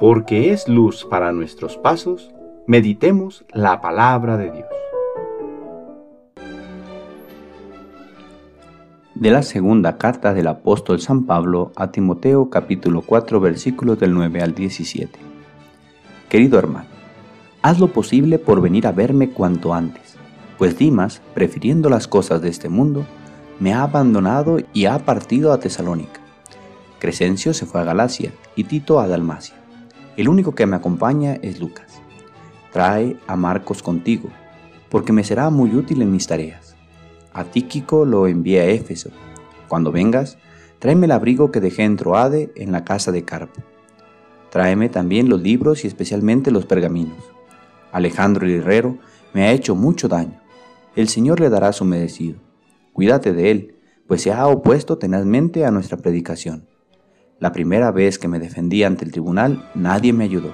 porque es luz para nuestros pasos, meditemos la palabra de Dios. De la segunda carta del apóstol San Pablo a Timoteo capítulo 4 versículos del 9 al 17. Querido hermano, haz lo posible por venir a verme cuanto antes, pues Dimas, prefiriendo las cosas de este mundo, me ha abandonado y ha partido a Tesalónica. Crescencio se fue a Galacia y Tito a Dalmacia. El único que me acompaña es Lucas. Trae a Marcos contigo, porque me será muy útil en mis tareas. A Tíquico lo envié a Éfeso. Cuando vengas, tráeme el abrigo que dejé en Troade en la casa de Carpo. Tráeme también los libros y especialmente los pergaminos. Alejandro el herrero me ha hecho mucho daño. El Señor le dará su merecido. Cuídate de él, pues se ha opuesto tenazmente a nuestra predicación. La primera vez que me defendí ante el tribunal, nadie me ayudó.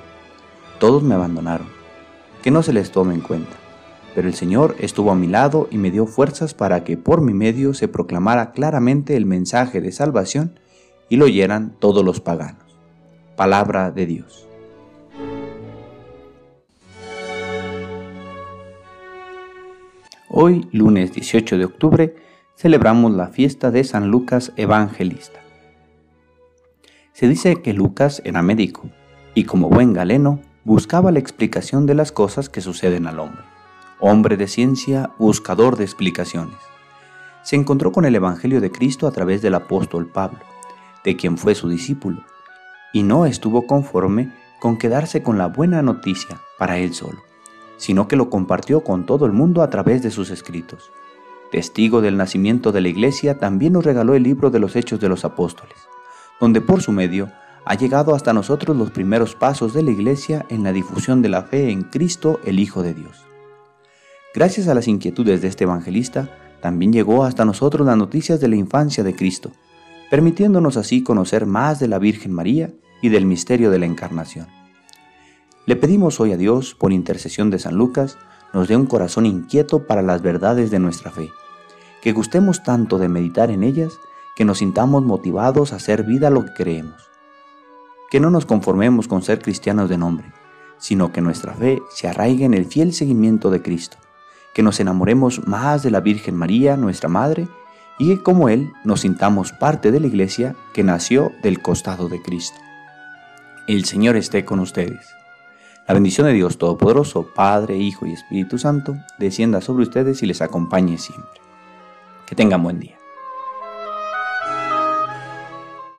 Todos me abandonaron. Que no se les tome en cuenta. Pero el Señor estuvo a mi lado y me dio fuerzas para que por mi medio se proclamara claramente el mensaje de salvación y lo oyeran todos los paganos. Palabra de Dios. Hoy, lunes 18 de octubre, celebramos la fiesta de San Lucas Evangelista. Se dice que Lucas era médico y como buen galeno buscaba la explicación de las cosas que suceden al hombre. Hombre de ciencia, buscador de explicaciones. Se encontró con el Evangelio de Cristo a través del apóstol Pablo, de quien fue su discípulo, y no estuvo conforme con quedarse con la buena noticia para él solo, sino que lo compartió con todo el mundo a través de sus escritos. Testigo del nacimiento de la Iglesia, también nos regaló el libro de los Hechos de los Apóstoles donde por su medio ha llegado hasta nosotros los primeros pasos de la Iglesia en la difusión de la fe en Cristo, el Hijo de Dios. Gracias a las inquietudes de este evangelista, también llegó hasta nosotros las noticias de la infancia de Cristo, permitiéndonos así conocer más de la Virgen María y del misterio de la Encarnación. Le pedimos hoy a Dios, por intercesión de San Lucas, nos dé un corazón inquieto para las verdades de nuestra fe, que gustemos tanto de meditar en ellas que nos sintamos motivados a hacer vida lo que creemos. Que no nos conformemos con ser cristianos de nombre, sino que nuestra fe se arraigue en el fiel seguimiento de Cristo, que nos enamoremos más de la Virgen María, nuestra Madre, y que como Él nos sintamos parte de la iglesia que nació del costado de Cristo. El Señor esté con ustedes. La bendición de Dios Todopoderoso, Padre, Hijo y Espíritu Santo, descienda sobre ustedes y les acompañe siempre. Que tengan buen día.